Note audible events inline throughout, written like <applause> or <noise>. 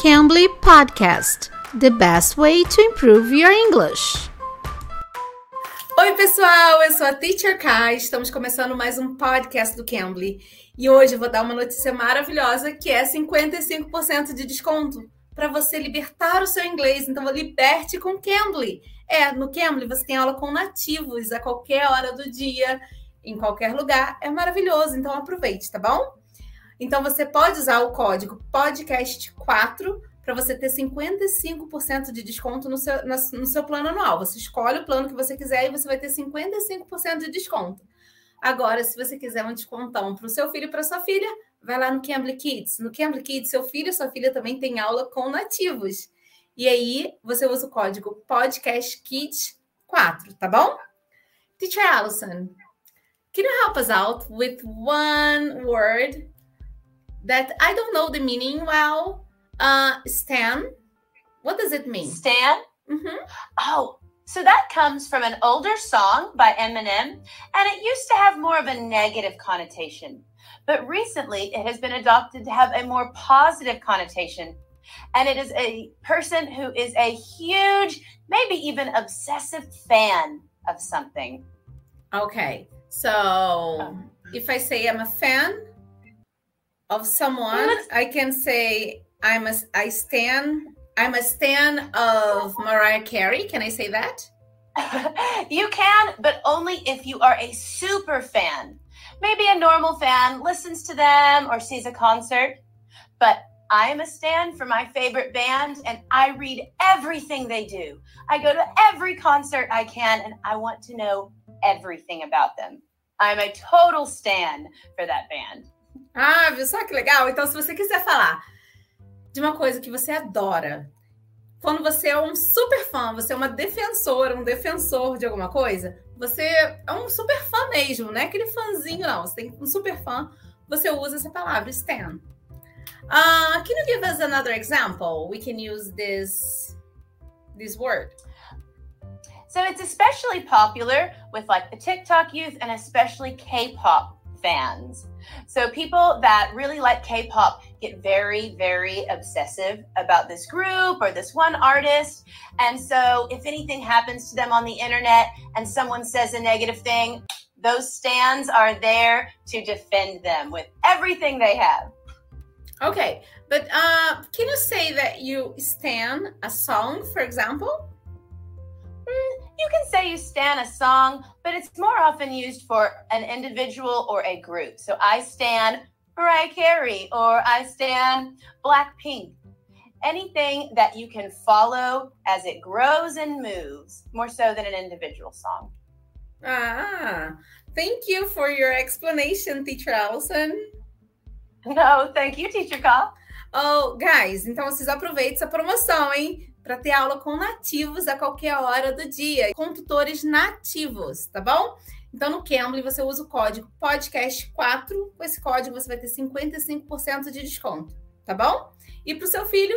Cambly Podcast The best way to improve your English. Oi, pessoal, eu sou a Teacher Kai. Estamos começando mais um podcast do Cambly. E hoje eu vou dar uma notícia maravilhosa que é 55% de desconto para você libertar o seu inglês. Então, liberte com Cambly. É, no Cambly você tem aula com nativos a qualquer hora do dia, em qualquer lugar. É maravilhoso, então aproveite, tá bom? Então você pode usar o código podcast4 para você ter 55% de desconto no seu, no seu plano anual. Você escolhe o plano que você quiser e você vai ter 55% de desconto. Agora, se você quiser um descontão para o seu filho e para sua filha, vai lá no Cambly Kids. No Cambly Kids, seu filho e sua filha também têm aula com nativos. E aí, você usa o código PodcastKids4, tá bom? Teacher Allison, can you help us out with one word that I don't know the meaning well. Uh, Stan. What does it mean? Stan? Mm-hmm. Oh, so that comes from an older song by Eminem, and it used to have more of a negative connotation. But recently, it has been adopted to have a more positive connotation. And it is a person who is a huge, maybe even obsessive fan of something. Okay. So if I say I'm a fan, of someone, I can say I'm a I stand I'm a stan of Mariah Carey. Can I say that? <laughs> you can, but only if you are a super fan. Maybe a normal fan listens to them or sees a concert. But I am a stan for my favorite band and I read everything they do. I go to every concert I can and I want to know everything about them. I'm a total stan for that band. Ah, viu só que legal? Então, se você quiser falar de uma coisa que você adora, quando você é um super fã, você é uma defensora, um defensor de alguma coisa, você é um super fã mesmo, não é aquele fãzinho, não. Você tem um super fã, você usa essa palavra, stan. Uh, can you give us another example? We can use this this word. So it's especially popular with like the TikTok youth and especially K-pop fans. So people that really like K-pop get very, very obsessive about this group or this one artist. And so if anything happens to them on the internet and someone says a negative thing, those stands are there to defend them with everything they have. Okay, but uh, can you say that you stand a song, for example? You can say you stand a song, but it's more often used for an individual or a group. So I stand Mariah Carey or I stand Blackpink. Anything that you can follow as it grows and moves, more so than an individual song. Ah, thank you for your explanation, Teacher Allison. No, thank you, Teacher Call. Oh, guys, então vocês aproveitem essa promoção, hein? para ter aula com nativos a qualquer hora do dia, com tutores nativos, tá bom? Então, no Cambly, você usa o código podcast4. Com esse código, você vai ter 55% de desconto, tá bom? E para o seu filho,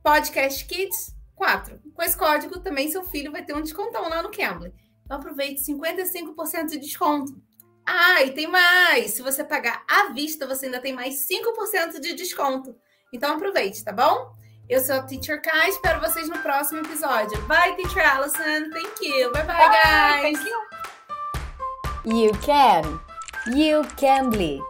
podcast kids 4. Com esse código, também seu filho vai ter um descontão lá no Cambly. Então, aproveite 55% de desconto. Ah, e tem mais! Se você pagar à vista, você ainda tem mais 5% de desconto. Então, aproveite, tá bom? Eu sou a Teacher Kai, espero vocês no próximo episódio. Bye, Teacher Allison. Thank you. Bye, bye, bye guys. Thank you. You can. You can be.